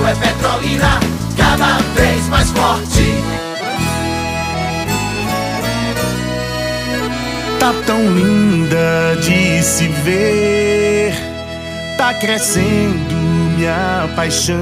Miguel é Petrolina, cada vez mais forte. Tá tão linda de se ver, tá crescendo minha paixão.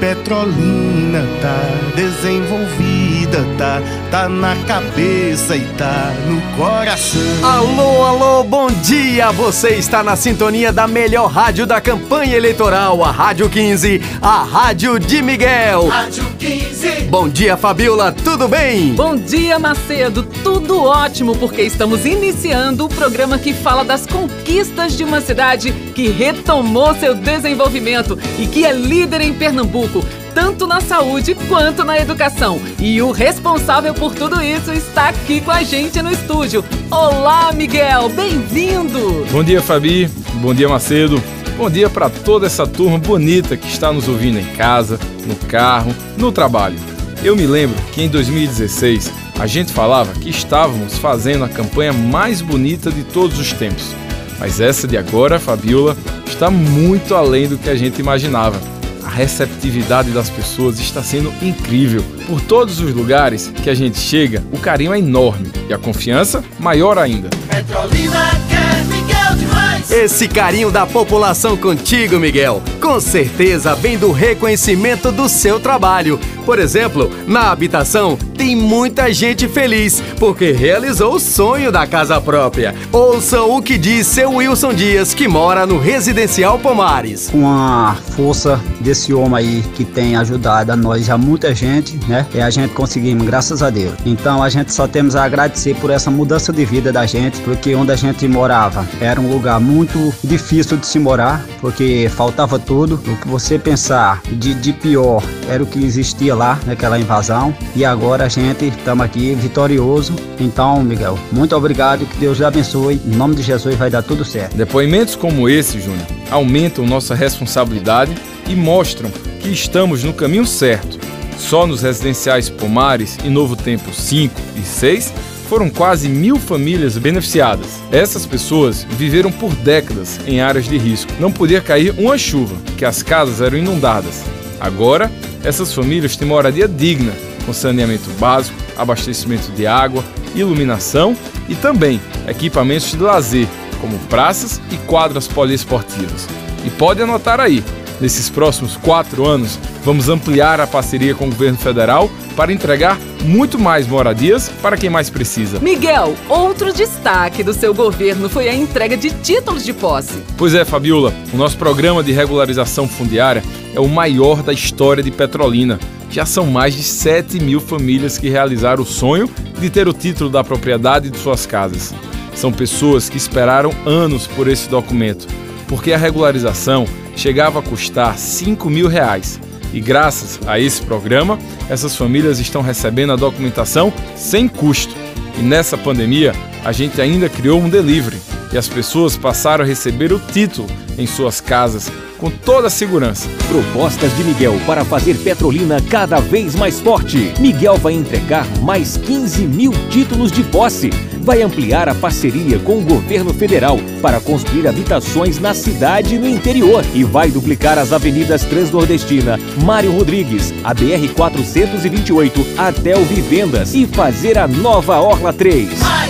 Petrolina tá desenvolvida, tá, tá na cabeça e tá no coração. Alô, alô, bom dia! Você está na sintonia da melhor rádio da campanha eleitoral, a Rádio 15, a Rádio de Miguel. Rádio 15. Bom dia, Fabiola, tudo bem? Bom dia, Macedo. Tudo ótimo, porque estamos iniciando o programa que fala das conquistas de uma cidade que retomou seu desenvolvimento e que é líder em Pernambuco, tanto na saúde quanto na educação. E o responsável por tudo isso está aqui com a gente no estúdio. Olá, Miguel, bem-vindo! Bom dia, Fabi. Bom dia, Macedo. Bom dia para toda essa turma bonita que está nos ouvindo em casa, no carro, no trabalho. Eu me lembro que em 2016 a gente falava que estávamos fazendo a campanha mais bonita de todos os tempos. Mas essa de agora, Fabiola, está muito além do que a gente imaginava. A receptividade das pessoas está sendo incrível. Por todos os lugares que a gente chega, o carinho é enorme e a confiança maior ainda. Petrolina quer Miguel demais. Esse carinho da população contigo, Miguel, com certeza vem do reconhecimento do seu trabalho. Por exemplo, na habitação tem muita gente feliz porque realizou o sonho da casa própria. Ouçam o que diz seu Wilson Dias, que mora no Residencial Pomares. com a força desse homem aí que tem ajudado a nós, a muita gente, né? E a gente conseguimos, graças a Deus. Então a gente só temos a agradecer por essa mudança de vida da gente, porque onde a gente morava era um lugar muito difícil de se morar, porque faltava tudo. O que você pensar de, de pior era o que existia lá naquela invasão. E agora a gente estamos aqui vitorioso. Então, Miguel, muito obrigado, que Deus lhe abençoe. Em nome de Jesus vai dar tudo certo. Depoimentos como esse, Júnior, aumentam nossa responsabilidade e mostram que estamos no caminho certo. Só nos residenciais Pomares e Novo Tempo 5 e 6 foram quase mil famílias beneficiadas. Essas pessoas viveram por décadas em áreas de risco. Não podia cair uma chuva, que as casas eram inundadas. Agora, essas famílias têm moradia digna, com saneamento básico, abastecimento de água, iluminação e também equipamentos de lazer, como praças e quadras poliesportivas. E pode anotar aí, nesses próximos quatro anos, vamos ampliar a parceria com o governo federal para entregar muito mais moradias para quem mais precisa. Miguel, outro destaque do seu governo foi a entrega de títulos de posse. Pois é, Fabiola, o nosso programa de regularização fundiária é o maior da história de Petrolina. Já são mais de 7 mil famílias que realizaram o sonho de ter o título da propriedade de suas casas. São pessoas que esperaram anos por esse documento, porque a regularização chegava a custar 5 mil reais. E graças a esse programa, essas famílias estão recebendo a documentação sem custo. E nessa pandemia, a gente ainda criou um delivery e as pessoas passaram a receber o título em suas casas com toda a segurança. Propostas de Miguel para fazer Petrolina cada vez mais forte. Miguel vai entregar mais 15 mil títulos de posse. Vai ampliar a parceria com o governo federal para construir habitações na cidade e no interior. E vai duplicar as avenidas Transnordestina, Mário Rodrigues, a BR-428 até o Vivendas e fazer a nova Orla 3. Mais,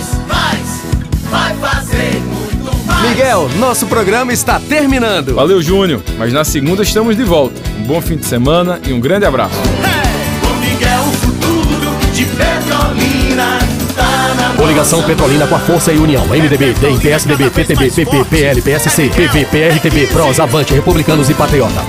Miguel, nosso programa está terminando. Valeu, Júnior, mas na segunda estamos de volta. Um bom fim de semana e um grande abraço. Com Miguel o futuro de Petrolina na Coligação Petrolina com a Força e União. MDB, DEM, PSDB, PTB, PP, PL, PSC, PV, PRTB, PROS, Avante, Republicanos e Patriota.